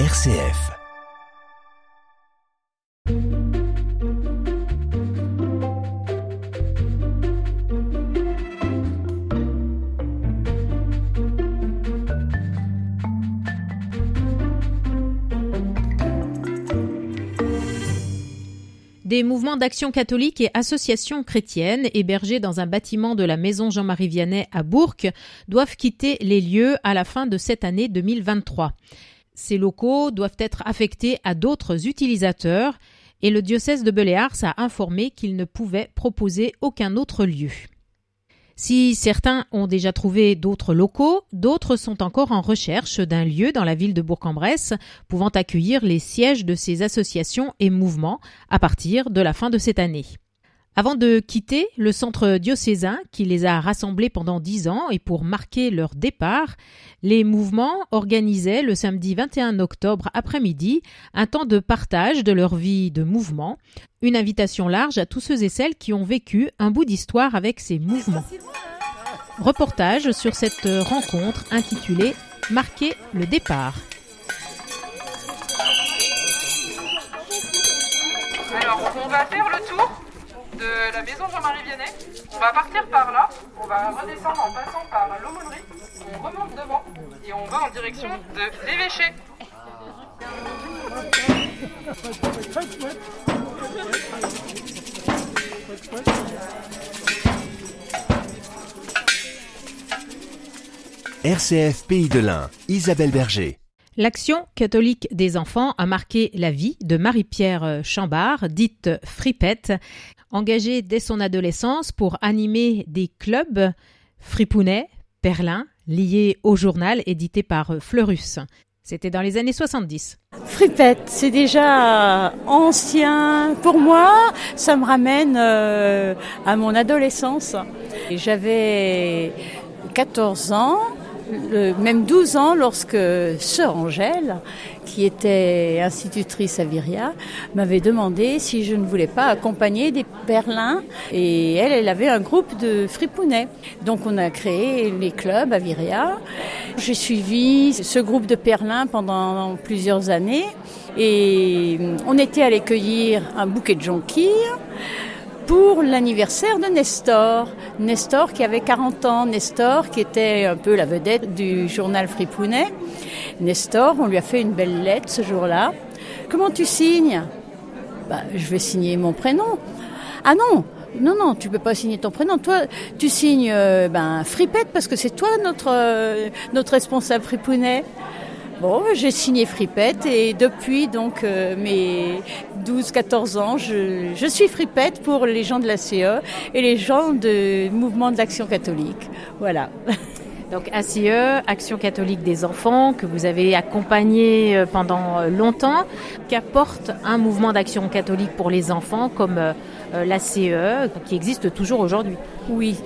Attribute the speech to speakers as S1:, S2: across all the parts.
S1: RCF.
S2: Des mouvements d'action catholique et associations chrétiennes hébergés dans un bâtiment de la maison Jean-Marie Vianney à Bourg doivent quitter les lieux à la fin de cette année 2023. Ces locaux doivent être affectés à d'autres utilisateurs et le diocèse de Beléars a informé qu'il ne pouvait proposer aucun autre lieu. Si certains ont déjà trouvé d'autres locaux, d'autres sont encore en recherche d'un lieu dans la ville de Bourg-en-Bresse pouvant accueillir les sièges de ces associations et mouvements à partir de la fin de cette année. Avant de quitter le centre diocésain qui les a rassemblés pendant dix ans et pour marquer leur départ, les mouvements organisaient le samedi 21 octobre après-midi un temps de partage de leur vie de mouvement, une invitation large à tous ceux et celles qui ont vécu un bout d'histoire avec ces mouvements. Reportage sur cette rencontre intitulée Marquer le départ.
S3: Alors, on va faire le tour de la maison Jean-Marie Vianney. On va partir par là, on va redescendre en passant par l'aumônerie, on remonte devant et on va en direction de l'évêché.
S1: RCF Pays de l'Ain, Isabelle Berger.
S2: L'action catholique des enfants a marqué la vie de Marie-Pierre Chambard, dite Fripette, engagée dès son adolescence pour animer des clubs fripounet, perlin, liés au journal édité par Fleurus. C'était dans les années 70.
S4: Fripette, c'est déjà ancien pour moi. Ça me ramène euh, à mon adolescence. J'avais 14 ans même 12 ans lorsque sœur Angèle, qui était institutrice à Viria, m'avait demandé si je ne voulais pas accompagner des Berlins. Et elle, elle avait un groupe de fripounets. Donc on a créé les clubs à Viria. J'ai suivi ce groupe de Perlins pendant plusieurs années. Et on était allé cueillir un bouquet de jonquilles pour l'anniversaire de Nestor. Nestor qui avait 40 ans, Nestor qui était un peu la vedette du journal Fripounet. Nestor, on lui a fait une belle lettre ce jour-là. Comment tu signes? Bah, Je vais signer mon prénom. Ah non, non, non, tu peux pas signer ton prénom. Toi, tu signes euh, ben, Fripette parce que c'est toi notre, euh, notre responsable Fripounet. Bon, j'ai signé Fripette et depuis donc euh, mes 12-14 ans, je, je, suis Fripette pour les gens de la CE et les gens du mouvement de l'Action catholique. Voilà.
S2: Donc ACE, Action catholique des enfants, que vous avez accompagné euh, pendant euh, longtemps, qu'apporte un mouvement d'action catholique pour les enfants comme l'ACE, qui existe toujours aujourd'hui?
S4: Oui,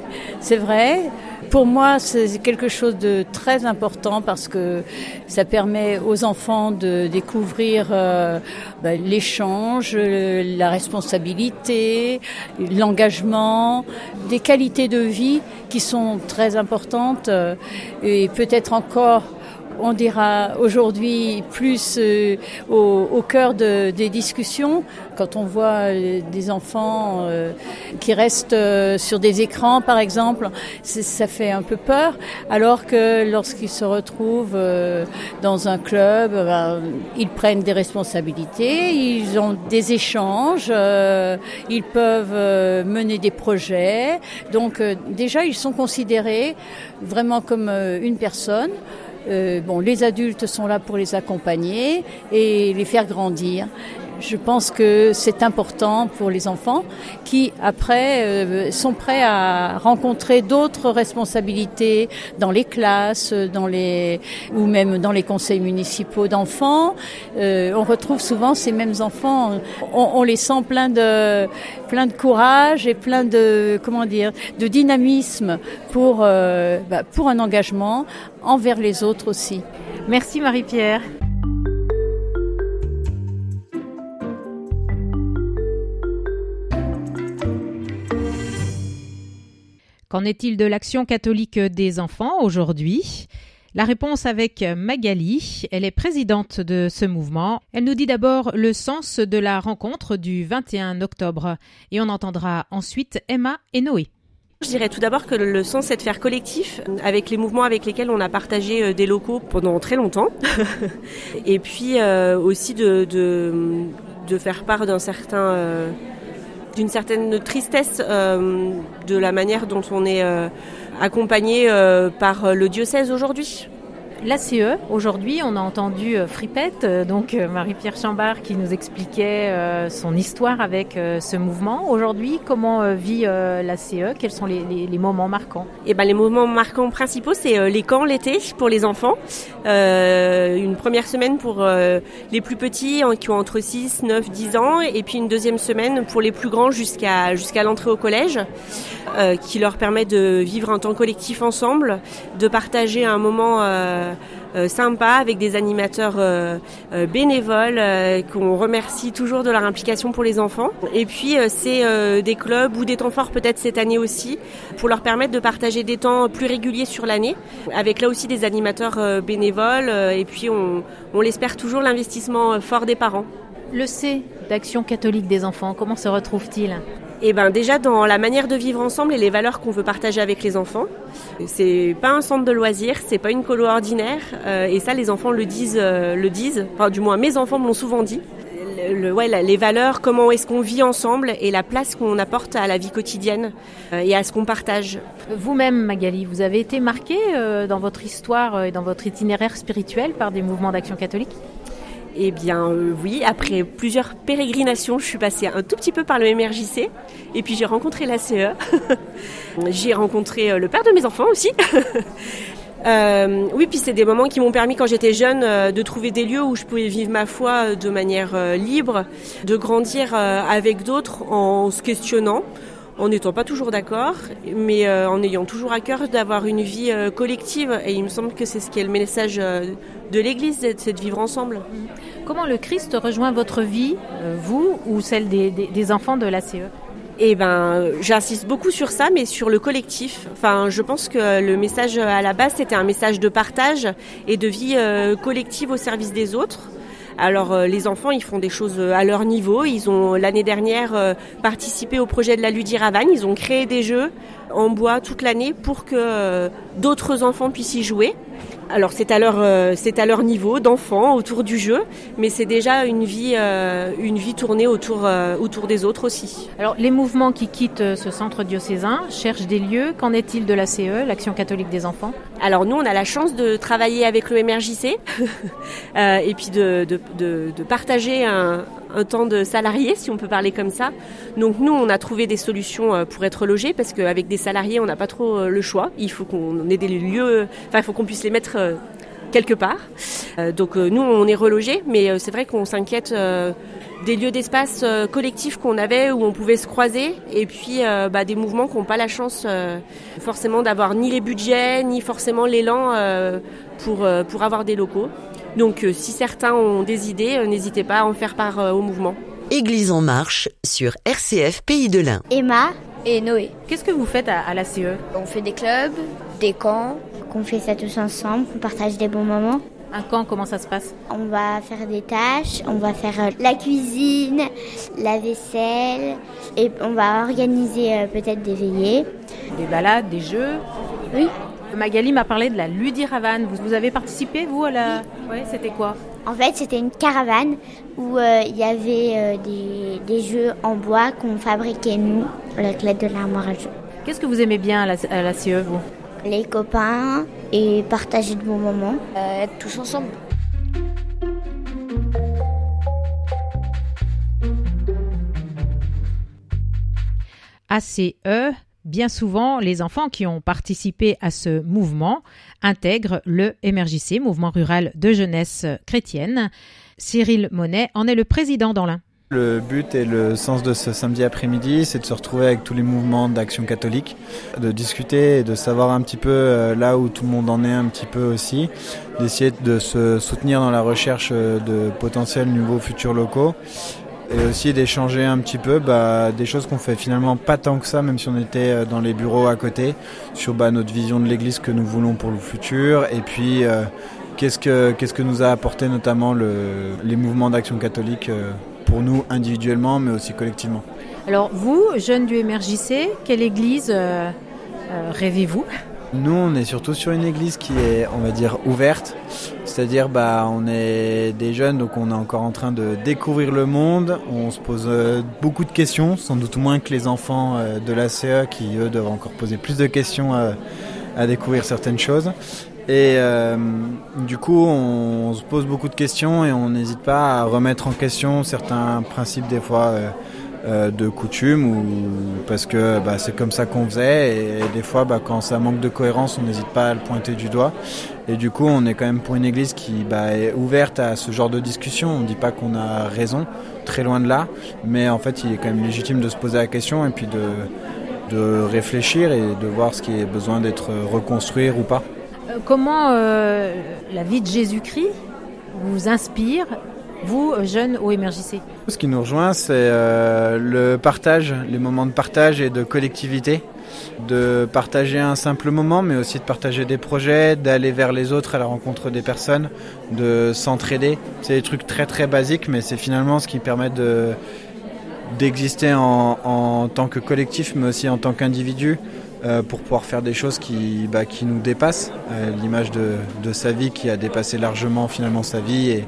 S4: c'est vrai. Pour moi, c'est quelque chose de très important parce que ça permet aux enfants de découvrir euh, ben, l'échange, la responsabilité, l'engagement, des qualités de vie qui sont très importantes euh, et peut-être encore on dira aujourd'hui plus euh, au, au, cœur de, des discussions quand on voit euh, des enfants euh, qui restent sur des écrans par exemple ça fait un peu peur alors que lorsqu'ils se retrouvent dans un club ben, ils prennent des responsabilités ils ont des échanges ils peuvent mener des projets. Donc déjà ils sont considérés vraiment comme une personne euh, bon, les adultes sont là pour les accompagner et les faire grandir. Je pense que c'est important pour les enfants qui, après, euh, sont prêts à rencontrer d'autres responsabilités dans les classes, dans les ou même dans les conseils municipaux d'enfants. Euh, on retrouve souvent ces mêmes enfants. On, on, les sent plein de plein de courage et plein de comment dire de dynamisme pour euh, bah, pour un engagement envers les autres aussi.
S2: Merci Marie-Pierre. Qu'en est-il de l'action catholique des enfants aujourd'hui? La réponse avec Magali, elle est présidente de ce mouvement. Elle nous dit d'abord le sens de la rencontre du 21 octobre et on entendra ensuite Emma et Noé.
S5: Je dirais tout d'abord que le sens c'est de faire collectif avec les mouvements avec lesquels on a partagé euh, des locaux pendant très longtemps et puis euh, aussi de, faire part d'un certain euh, d'une certaine tristesse de la manière dont on est accompagné par le diocèse aujourd'hui.
S2: L'ACE, aujourd'hui, on a entendu euh, Fripette, euh, donc euh, Marie-Pierre Chambard, qui nous expliquait son histoire avec ce mouvement. Aujourd'hui, comment vit l'ACE Quels sont les, moments marquants?
S5: Eh ben, les moments marquants principaux, c'est les camps l'été pour les enfants. une première semaine pour les plus petits qui ont entre 6, 9, 10 ans, et puis une deuxième semaine pour les plus grands jusqu'à l'entrée au collège, qui leur permet de vivre un temps collectif ensemble, de partager un moment sympa avec des animateurs euh, bénévoles qu'on remercie toujours de leur implication pour les enfants. Et puis c'est des clubs ou des temps forts peut-être cette année aussi pour leur permettre de partager des temps plus réguliers sur l'année avec là aussi des animateurs bénévoles et puis on, l'espère toujours l'investissement fort des parents.
S2: Le C d'Action catholique des enfants, comment se retrouve-t-il?
S5: et eh ben déjà dans la manière de vivre ensemble et les valeurs qu'on veut partager avec les enfants. C'est pas un centre de loisirs, c'est pas une colo ordinaire euh, et ça les enfants le disent, euh, le disent. Enfin du moins mes enfants me l'ont souvent dit. Les valeurs, comment est-ce qu'on vit ensemble et la place qu'on apporte à la vie quotidienne euh, et à ce qu'on partage.
S2: Vous-même, Magali, vous avez été marquée dans votre histoire et dans votre itinéraire spirituel par des mouvements d'action catholique?
S5: Eh bien euh, oui, après plusieurs pérégrinations, je suis passée un tout petit peu par le MRJC et puis j'ai rencontré la CE. j'ai rencontré euh, le père de mes enfants aussi. Euh, oui, puis c'est des moments qui m'ont permis quand j'étais jeune de trouver des lieux où je pouvais vivre ma foi de manière libre, de grandir avec d'autres en se questionnant, en n'étant pas toujours d'accord, mais euh, en ayant toujours à cœur d'avoir une vie euh, collective. Et il me semble que c'est ce qui est le message euh, de l'Église, c'est de vivre ensemble.
S2: Comment le Christ rejoint votre vie, vous ou celle des, des, enfants de l'ACE
S5: eh ben, j'insiste beaucoup sur ça, mais sur le collectif. Enfin, je pense que le message à la base, c'était un message de partage et de vie collective au service des autres. Alors euh, les enfants, ils font des choses euh, à leur niveau. Ils ont l'année dernière euh, participé au projet de la Ludiravane. Ils ont créé des jeux en bois toute l'année pour que d'autres enfants puissent y jouer. Alors c'est à leur euh, c'est à leur niveau d'enfant autour du jeu, mais c'est déjà une vie euh, une vie tournée autour euh, autour des autres aussi.
S2: Alors les mouvements qui quittent ce centre diocésain cherchent des lieux. Qu'en est-il de la CE, l'Action catholique des enfants?
S5: Alors nous on a la chance de travailler avec le MRJC et puis de, de, de, de partager un, un temps de salariés, si on peut parler comme ça. Donc nous, on a trouvé des solutions euh, pour être logés parce qu'avec des salariés, on n'a pas trop euh, le choix. Il faut qu'on ait des lieux, enfin, il faut qu'on puisse les mettre euh, quelque part. Donc nous, on est relogés, mais c'est vrai qu'on s'inquiète des lieux d'espace collectifs qu'on avait où on pouvait se croiser et puis bah, des mouvements qui n'ont pas la chance forcément d'avoir ni les budgets ni forcément l'élan pour, pour avoir des locaux. Donc euh, si certains ont des idées, euh, n'hésitez pas à en faire part euh, au mouvement.
S6: Église en marche sur RCF Pays de l'Ain.
S7: Emma et Noé.
S2: Qu'est-ce que vous faites à, la CE
S7: On fait des clubs, des camps, qu'on fait ça tous ensemble, qu'on partage des bons moments.
S2: Un camp, comment ça se passe?
S7: On va faire des tâches, on va faire la cuisine, la vaisselle, et on va organiser peut-être des veillées.
S2: Des balades, des jeux?
S7: Oui.
S2: Magali m'a parlé de la Ludiravane. Vous, vous avez participé, vous, à la... Ouais, c'était quoi
S7: En fait, c'était une caravane où euh, il y avait euh, des, des, jeux en bois qu'on fabriquait, nous, avec l'aide de l'armoire à jeux.
S2: Qu'est-ce que vous aimez bien à la, à la CE, vous
S7: Les copains et partager de bons moments, euh, être tous ensemble.
S2: ACE, Bien souvent, les enfants qui ont participé à ce mouvement intègrent le MRJC, Mouvement rural de jeunesse chrétienne. Cyril Monet en est le président dans l'un.
S8: Le but et le sens de ce samedi après-midi, c'est de se retrouver avec tous les mouvements d'action catholique, de discuter et de savoir un petit peu euh, là où tout le monde en est un petit peu aussi, d'essayer de se soutenir dans la recherche de potentiels nouveaux futurs locaux et aussi d'échanger un petit peu bah, des choses qu'on fait finalement pas tant que ça, même si on était euh, dans les bureaux à côté, sur bah, notre vision de l'Église que nous voulons pour le futur, et puis euh, qu'est-ce que qu'est-ce que nous a apporté notamment le, les mouvements d'action catholique euh, pour nous individuellement, mais aussi collectivement?
S2: Alors vous, jeunes du MRJC, quelle Église euh, rêvez-vous?
S8: Nous, on est surtout sur une église qui est, on va dire, ouverte. C'est-à-dire, bah, on est des jeunes, donc on est encore en train de découvrir le monde. On se pose euh, beaucoup de questions, sans doute moins que les enfants euh, de la CE qui, eux, doivent encore poser plus de questions euh, à découvrir certaines choses. Et du coup, on, se pose beaucoup de questions et on n'hésite pas à remettre en question certains principes, des fois. Euh, de coutume ou parce que bah, c'est comme ça qu'on faisait et, des fois bah, quand ça manque de cohérence on n'hésite pas à le pointer du doigt. Et du coup on est quand même pour une église qui bah, est ouverte à ce genre de discussion. On ne dit pas qu'on a raison très loin de là mais en fait il est quand même légitime de se poser la question et puis de, de réfléchir et de voir ce qui est besoin d'être reconstruit ou pas.
S2: Euh, Comment euh, la vie de Jésus-Christ vous inspire, vous, jeunes au MRJC
S8: Ce qui nous rejoint, c'est euh, le partage, les moments de partage et de collectivité. De partager un simple moment, mais aussi de partager des projets, d'aller vers les autres à la rencontre des personnes, de s'entraider. C'est des trucs très très basiques, mais c'est finalement ce qui permet de d'exister en, en tant que collectif, mais aussi en tant qu'individu, euh, pour pouvoir faire des choses qui, bah, qui nous dépassent. Euh, L'image de, de sa vie qui a dépassé largement finalement sa vie et,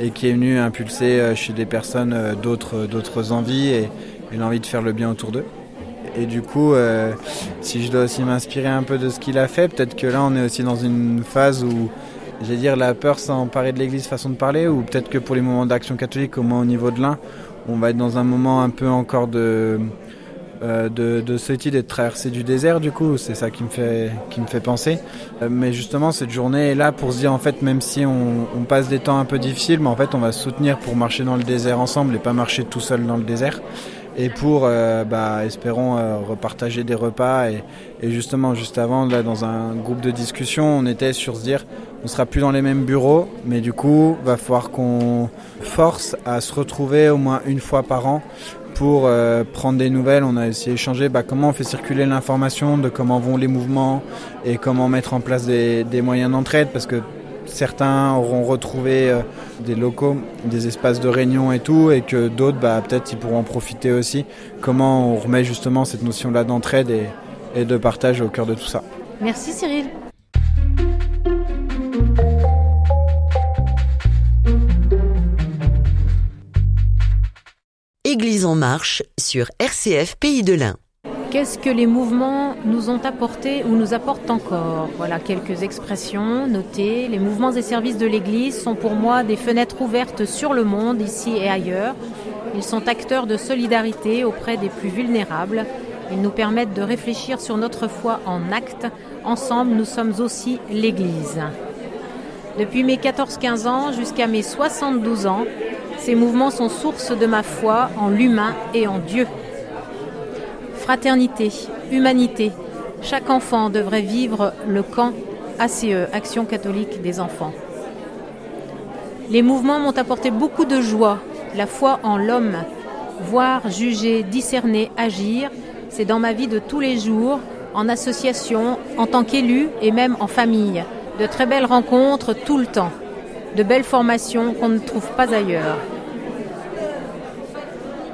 S8: et qui est venue impulser euh, chez des personnes d'autres envies et, l'envie de faire le bien autour d'eux. Et du coup, si je dois aussi m'inspirer un peu de ce qu'il a fait, peut-être que là on est aussi dans une phase où, j'allais dire, la peur s'est emparée de l'Église façon de parler, ou peut-être que pour les moments d'action catholique, au moins au niveau de l'un, on va être dans un moment un peu encore de euh, de, de solitude et de traverser du désert du coup c'est ça qui me fait penser. Euh, mais justement cette journée est là pour se dire en fait même si on, passe des temps un peu difficiles mais en fait on va se soutenir pour marcher dans le désert ensemble et pas marcher tout seul dans le désert. Et pour euh, bah, espérons repartager des repas et, justement juste avant là dans un groupe de discussion on était sur se dire on sera plus dans les mêmes bureaux mais du coup va falloir qu'on force à se retrouver au moins une fois par an pour euh, prendre des nouvelles. On a aussi échangé bah, comment on fait circuler l'information, de comment vont les mouvements et comment mettre en place des, moyens d'entraide parce que certains auront retrouvé euh, des locaux, des espaces de réunion et tout, et que d'autres, bah, peut-être, ils pourront en profiter aussi. Comment on remet justement cette notion-là d'entraide et de partage au cœur de tout ça.
S2: Merci Cyril.
S6: En marche sur RCF Pays de l'Ain.
S2: Qu'est-ce que les mouvements nous ont apporté ou nous apportent encore? Voilà quelques expressions notées. Les mouvements et services de l'Église sont pour moi des fenêtres ouvertes sur le monde, ici et ailleurs. Ils sont acteurs de solidarité auprès des plus vulnérables. Ils nous permettent de réfléchir sur notre foi en actes. Ensemble, nous sommes aussi l'Église. Depuis mes 14-15 ans jusqu'à mes 72 ans, ces mouvements sont source de ma foi en l'humain et en Dieu. Fraternité, humanité, chaque enfant devrait vivre le camp ACE, Action catholique des enfants. Les mouvements m'ont apporté beaucoup de joie, la foi en l'homme, voir, juger, discerner, agir, c'est dans ma vie de tous les jours, en association, en tant qu'élu et même en famille. De très belles rencontres tout le temps, de belles formations qu'on ne trouve pas ailleurs.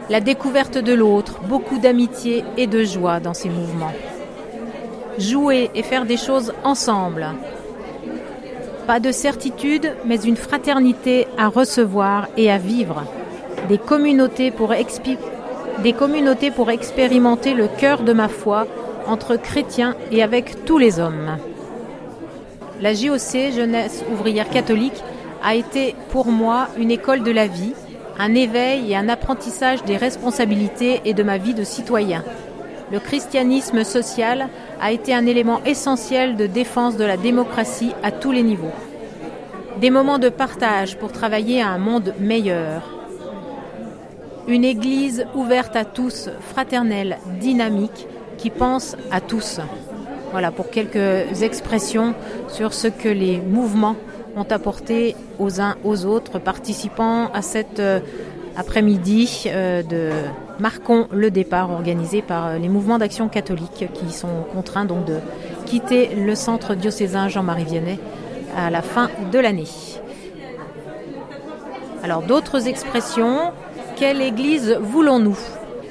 S2: La découverte de l'autre, beaucoup d'amitié et de joie dans ces mouvements. Jouer et faire des choses ensemble. Pas de certitude, mais une fraternité à recevoir et à vivre. Des communautés pour, expérimenter le cœur de ma foi entre chrétiens et avec tous les hommes. La JOC, Jeunesse ouvrière catholique, a été pour moi une école de la vie, un éveil et un apprentissage des responsabilités et de ma vie de citoyen. Le christianisme social a été un élément essentiel de défense de la démocratie à tous les niveaux. Des moments de partage pour travailler à un monde meilleur. Une église ouverte à tous, fraternelle, dynamique, qui pense à tous. Voilà pour quelques expressions sur ce que les mouvements ont apporté aux uns aux autres, participant à cette euh, après-midi euh, de Marquons le départ organisé par euh, les mouvements d'action catholique qui sont contraints donc de quitter le centre diocésain Jean-Marie Vianney à la fin de l'année. Alors d'autres expressions, quelle église voulons-nous?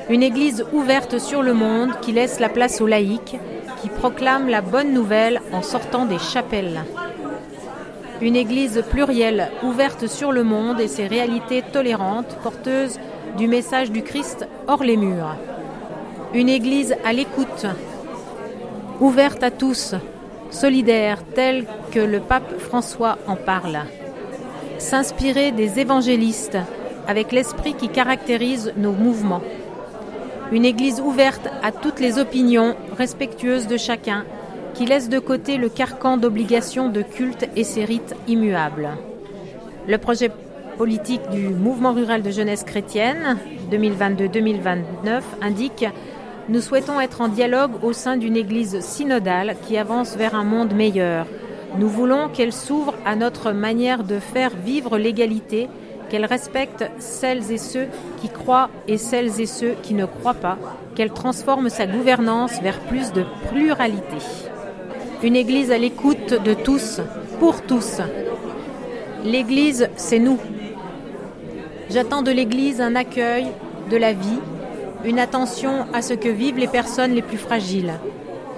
S2: Une église ouverte sur le monde qui laisse la place aux laïcs, qui proclame la bonne nouvelle en sortant des chapelles. Une église plurielle, ouverte sur le monde et ses réalités tolérantes, porteuse du message du Christ hors les murs. Une église à l'écoute, ouverte à tous, solidaire telle que le pape François en parle. S'inspirer des évangélistes avec l'esprit qui caractérise nos mouvements. Une église ouverte à toutes les opinions, respectueuse de chacun, qui laisse de côté le carcan d'obligations de culte et ses rites immuables. Le projet politique du mouvement rural de jeunesse chrétienne 2022-2029 indique Nous souhaitons être en dialogue au sein d'une Église synodale qui avance vers un monde meilleur. Nous voulons qu'elle s'ouvre à notre manière de faire vivre l'égalité, qu'elle respecte celles et ceux qui croient et celles et ceux qui ne croient pas, qu'elle transforme sa gouvernance vers plus de pluralité. Une Église à l'écoute de tous, pour tous. L'Église, c'est nous. J'attends de l'Église un accueil de la vie, une attention à ce que vivent les personnes les plus fragiles.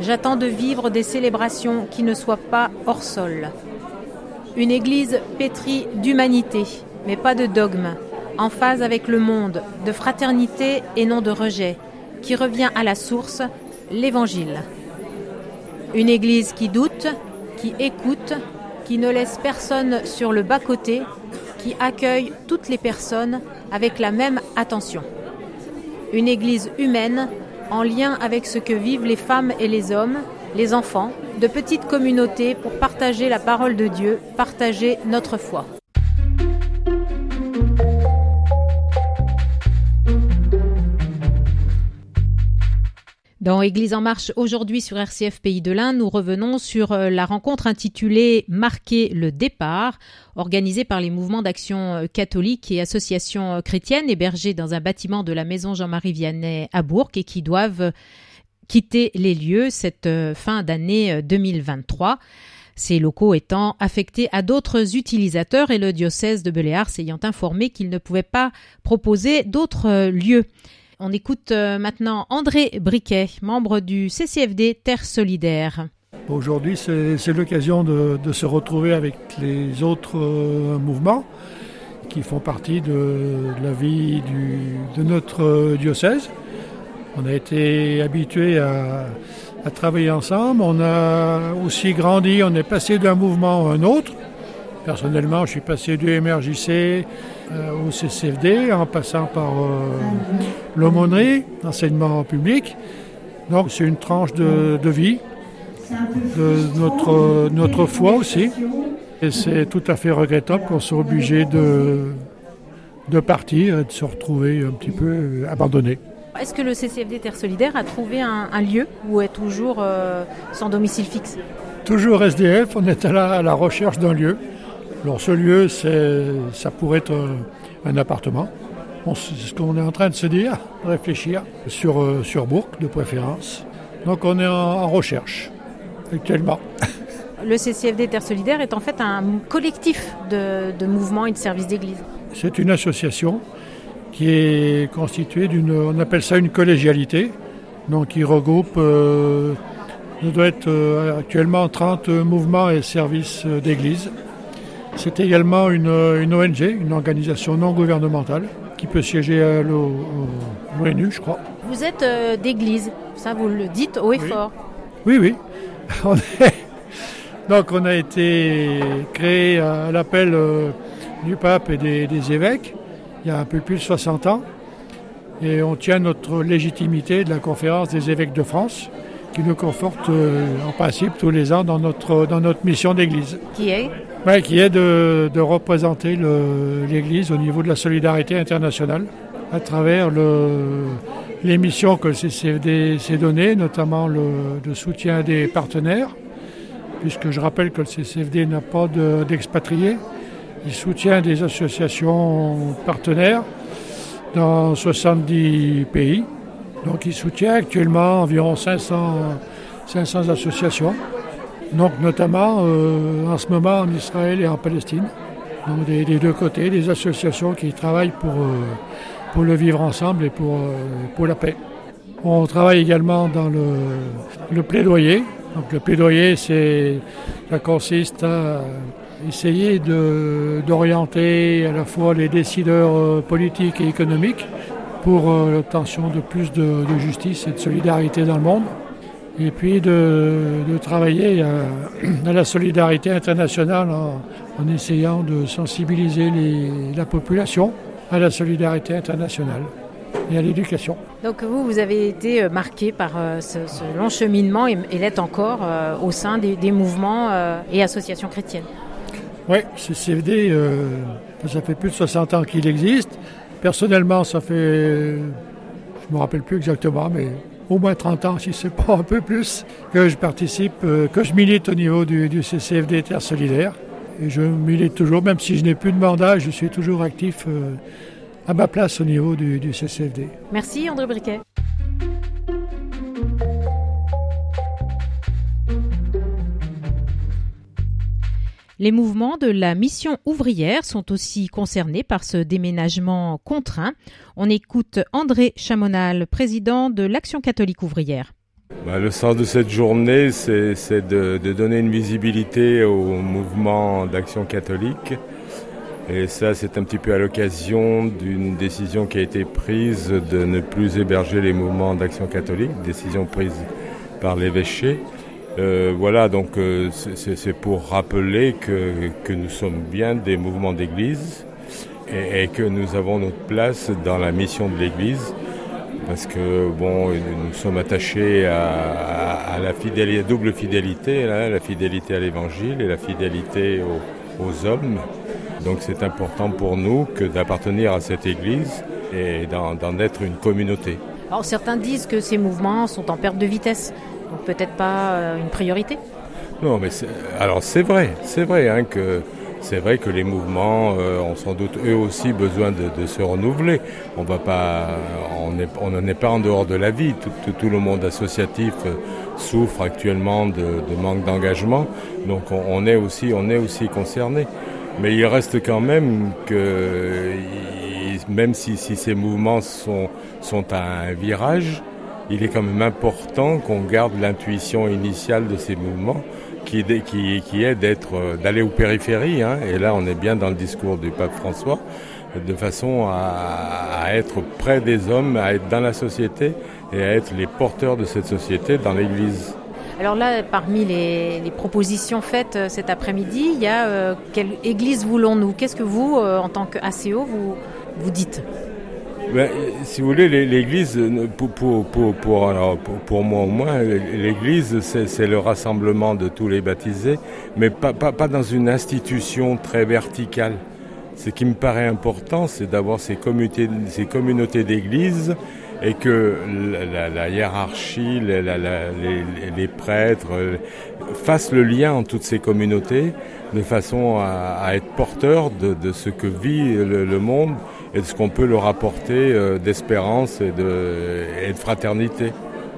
S2: J'attends de vivre des célébrations qui ne soient pas hors sol. Une Église pétrie d'humanité, mais pas de dogme, en phase avec le monde, de fraternité et non de rejet, qui revient à la source, l'Évangile. Une Église qui doute, qui écoute, qui ne laisse personne sur le bas-côté, qui accueille toutes les personnes avec la même attention. Une Église humaine en lien avec ce que vivent les femmes et les hommes, les enfants, de petites communautés pour partager la parole de Dieu, partager notre foi. Dans Église en marche aujourd'hui sur RCF Pays de l'Inde, nous revenons sur euh, la rencontre intitulée Marquer le départ, organisée par les mouvements d'action euh, catholique et associations euh, chrétiennes hébergées dans un bâtiment de la maison Jean-Marie Vianney à Bourg et qui doivent quitter les lieux cette fin d'année 2023 ces locaux étant affectés à d'autres utilisateurs et le diocèse de Beléars ayant informé qu'il ne pouvait pas proposer d'autres lieux. On écoute euh, maintenant André Briquet, membre du CCFD Terre Solidaire.
S9: Aujourd'hui, c'est l'occasion de, se retrouver avec les autres euh, mouvements qui font partie de, la vie de notre diocèse. On a été habitués à, travailler ensemble. On a aussi grandi, on est passé d'un mouvement à un autre. Personnellement, je suis passé du MRJC euh, au CCFD en passant par euh, l'aumônerie, l'enseignement public. Donc c'est une tranche de, vie, de notre, notre foi aussi. Et c'est tout à fait regrettable qu'on soit obligé de, de partir et de se retrouver un petit peu euh, abandonné.
S2: Est-ce que le CCFD Terre Solidaire a trouvé un, lieu ou est toujours sans domicile fixe?
S9: Toujours SDF, on est à la, à la recherche d'un lieu. Alors ce lieu, ça pourrait être un, appartement. c'est ce qu'on est en train de se dire, réfléchir sur, euh, sur Bourg de préférence. Donc on est en, recherche actuellement.
S2: Le CCFD Terre Solidaire est en fait un collectif de, mouvements et de services d'église.
S9: C'est une association qui est constituée d'une, on appelle ça une collégialité, donc qui regroupe, euh, doit être euh, actuellement 30 mouvements et services d'église c'est également une, ONG, une organisation non gouvernementale, qui peut siéger à l'ONU, je crois.
S2: Vous êtes euh, d'église, ça vous le dites haut et fort.
S9: Oui, oui. Donc on a été créé à l'appel euh, du pape et des, évêques il y a un peu plus de 60 ans. Et on tient notre légitimité de la conférence des évêques de France, qui nous conforte euh, en principe tous les ans dans notre, dans notre mission d'église.
S2: Qui est?
S9: Qui est de, représenter l'Église au niveau de la solidarité internationale à travers les missions que le CCFD s'est données, notamment le, soutien des partenaires, puisque je rappelle que le CCFD n'a pas d'expatriés. Il soutient des associations partenaires dans 70 pays. Donc il soutient actuellement environ 500, 500 associations, donc notamment euh, en ce moment en Israël et en Palestine. Donc des, deux côtés, des associations qui travaillent pour, euh, pour le vivre ensemble et pour, euh, pour la paix. On travaille également dans le, le plaidoyer. Donc le plaidoyer, ça consiste à essayer d'orienter à la fois les décideurs politiques et économiques pour l'obtention de plus de justice et de solidarité dans le monde. Et puis de, de travailler à, à la solidarité internationale en, en essayant de sensibiliser les- la population à la solidarité internationale et à l'éducation.
S2: Donc vous, vous avez été euh, marqué par euh, ce, ce long cheminement et, et l'êtes encore euh, au sein des, des mouvements euh, et associations chrétiennes.
S9: Oui, ce CFD, euh, ça fait plus de 60 ans qu'il existe. Personnellement, ça fait, je me rappelle plus exactement, mais au moins 30 ans, si c'est pas un peu plus, que je participe, euh, que je milite au niveau du, du CCFD Terre Solidaire. Et je milite toujours, même si je n'ai plus de mandat, je suis toujours actif euh, à ma place au niveau du, du CCFD.
S2: Merci André Briquet. Les mouvements de la mission ouvrière sont aussi concernés par ce déménagement contraint. On écoute André Chamonal, président de l'Action catholique ouvrière.
S10: Bah, le sens de cette journée, c'est de, de donner une visibilité au mouvement d'action catholique. Et ça, c'est un petit peu à l'occasion d'une décision qui a été prise de ne plus héberger les mouvements d'action catholique, décision prise par l'évêché. Euh, voilà, donc euh, c'est- pour rappeler que, nous sommes bien des mouvements d'église et, que nous avons notre place dans la mission de l'église parce que nous sommes attachés à, la double fidélité, là, la fidélité à l'évangile et la fidélité aux, hommes. Donc c'est important pour nous que d'appartenir à cette église et d'en être une communauté.
S2: Alors certains disent que ces mouvements sont en perte de vitesse, donc peut-être pas euh, une priorité.
S10: Non, mais alors c'est vrai, c'est vrai hein, que c'est vrai que les mouvements euh, ont sans doute eux aussi besoin de, se renouveler. On va pas, on n'en est pas en dehors de la vie. Tout, le monde associatif euh, souffre actuellement de, manque d'engagement, donc on, est aussi, on est aussi concerné. Mais il reste quand même que, même si, si ces mouvements sont, sont à un virage, il est quand même important qu'on garde l'intuition initiale de ces mouvements qui, est- d'être, euh, d'aller aux périphéries. hein. et là, on est bien dans le discours du pape François, de façon à, être près des hommes, à être dans la société et à être les porteurs de cette société dans l'Église.
S2: Alors là, parmi les, propositions faites euh, cet après-midi, il y a euh, quelle église voulons-nous? Qu'est-ce que vous, en tant qu'ACO, vous, vous dites?
S10: Ben, si vous voulez, l'é- l'Église, pour, pour, pour, pour, pour, moi au moins, l'Église, c'est le rassemblement de tous les baptisés, mais pas, pas, pas dans une institution très verticale. Ce qui me paraît important, c'est d'avoir ces communautés, ces communautés d'église et que la, la- hiérarchie, les, les prêtres euh, fassent le lien entre toutes ces communautés de façon à, à être porteurs de, de ce que vit le, le monde et de ce qu'on peut leur apporter euh, d'espérance et de, fraternité.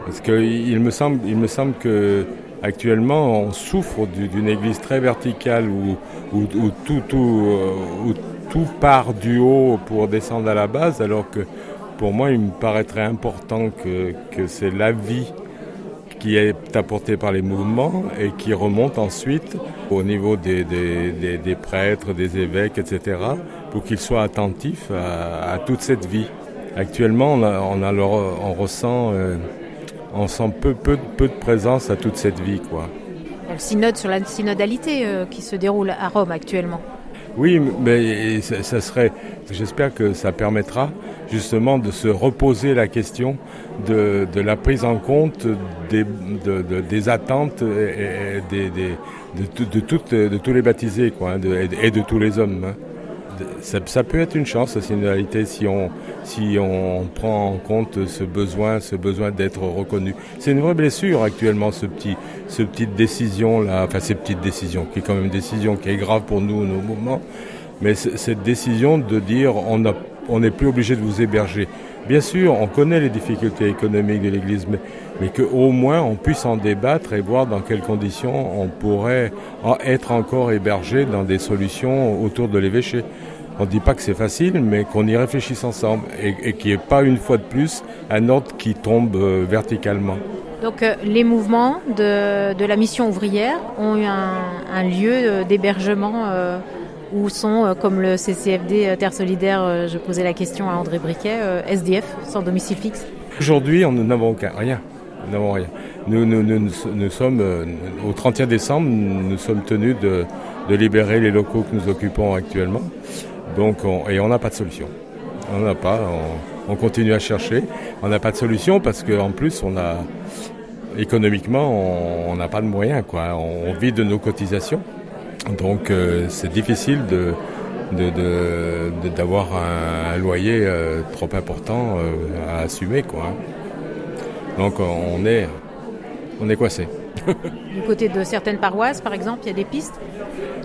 S10: Parce qu'il me semble, il me semble que actuellement on souffre du- d'une église très verticale euh, où tout part du haut pour descendre à la base, alors que pour moi il me paraîtrait important que, c'est la vie qui est apportée par les mouvements et qui remonte ensuite au niveau des prêtres, des évêques, etc., pour qu'ils soient attentifs à, à toute cette vie. Actuellement, on, a, on, a le re- on ressent, euh, on sent peu, peu, peu de présence à toute cette vie, quoi.
S2: Le synode sur la synodalité euh, qui se déroule à Rome actuellement.
S10: Oui, mais ça, ça serait. J'espère que ça permettra justement de se reposer la question de, de la prise en compte des, de- de- des attentes et, et des, des- de, tout- tous les baptisés, quoi, hein, de- et, de, et de tous les hommes. hein. Ça, peut être une chance, la synodalité, si on, si on prend en compte ce besoin, ce besoin d'être reconnu. C'est une vraie blessure actuellement, ce petit, ce petite décision là, enfin ces petites décisions, qui est quand même une décision qui est grave pour nous, nos mouvements, mais cette décision de dire on a, on n'est plus obligé de vous héberger. Bien sûr, on connaît les difficultés économiques de l'Église, mais, qu'au moins on puisse en débattre et voir dans quelles conditions on pourrait être encore hébergé dans des solutions autour de l'évêché. On ne dit pas que c'est facile, mais qu'on y réfléchisse ensemble et, qu'il n'y ait pas une fois de plus un ordre qui tombe euh, verticalement.
S2: Donc euh, les mouvements de, la mission ouvrière ont eu un, lieu euh, d'hébergement où sont, comme le CCFD Terre Solidaire, je posais la question à André Briquet, SDF, sans domicile fixe
S10: Aujourd'hui, nous n'avons rien. Nous n'avons rien. Nous, nous, sommes, au 31 décembre, nous sommes tenus de, libérer les locaux que nous occupons actuellement. Donc, on, et on n'a pas de solution. On n'a pas. On, on, continue à chercher. On n'a pas de solution parce qu'en plus, on a économiquement, on n'a pas de moyens. Quoi. On, vit de nos cotisations. Donc, euh, c'est difficile de d'avoir un, un, loyer euh, trop important euh, à assumer. Quoi. Donc, on est, on est coincé.
S2: du côté de certaines paroisses, par exemple, il y a des pistes?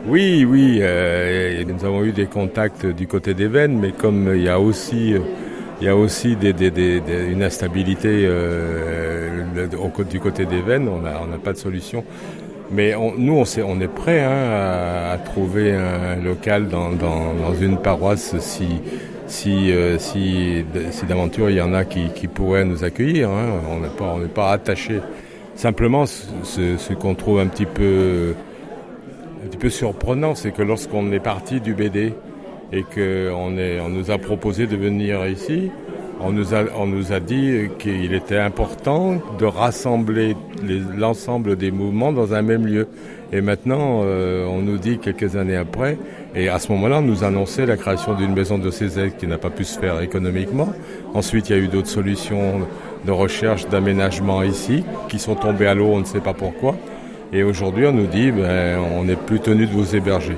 S10: Oui, oui. Euh, nous avons eu des contacts du côté des Vennes, mais comme il y a aussi, il y a aussi des, des, des, une instabilité du côté des Vennes, on n'a on a pas de solution. Mais on, nous, on, est, on est prêt hein, à, à, trouver un local dans, dans, dans une paroisse si, si, euh, si, si d'aventure il y en a qui, qui pourraient nous accueillir. Hein. On n'est pas, pas attaché. Simplement, ce, ce qu'on trouve un petit peu, un petit peu surprenant, c'est que lorsqu'on est parti du BD et qu'on on nous a proposé de venir ici, on nous a, on nous a dit qu'il était important de rassembler l'ensemble des mouvements dans un même lieu. Et maintenant, euh, on nous dit quelques années après, et à ce moment-là, on nous annonçait la création d'une maison de Césaire qui n'a pas pu se faire économiquement. Ensuite, il y a eu d'autres solutions de recherche, d'aménagement ici, qui sont tombées à l'eau, on ne sait pas pourquoi. Et aujourd'hui, on nous dit, ben, on n'est plus tenu de vous héberger.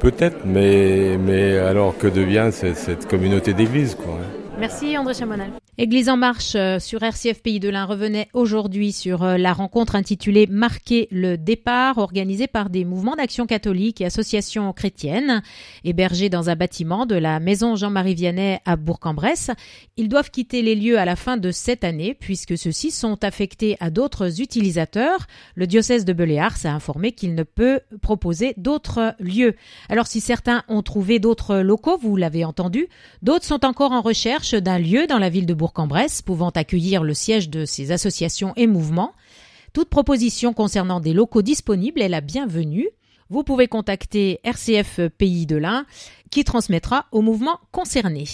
S10: Peut-être, mais, mais alors que devient cette, cette communauté d'église, quoi.
S2: Merci André Chamonal. Église en marche euh, sur RCF Pays de l'Ain revenait aujourd'hui sur euh, la rencontre intitulée Marquer le départ organisée par des mouvements d'action catholique et associations chrétiennes hébergés dans un bâtiment de la maison Jean-Marie Vianney à Bourg-en-Bresse. Ils doivent quitter les lieux à la fin de cette année puisque ceux-ci sont affectés à d'autres utilisateurs. Le diocèse de Beléars a informé qu'il ne peut proposer d'autres lieux. Alors si certains ont trouvé d'autres locaux, vous l'avez entendu, d'autres sont encore en recherche d'un lieu dans la ville de Bourg-en-Bresse pouvant accueillir le siège de ces associations et mouvements. Toute proposition concernant des locaux disponibles est la bienvenue. Vous pouvez contacter RCF Pays de l'Ain qui transmettra au mouvement concerné.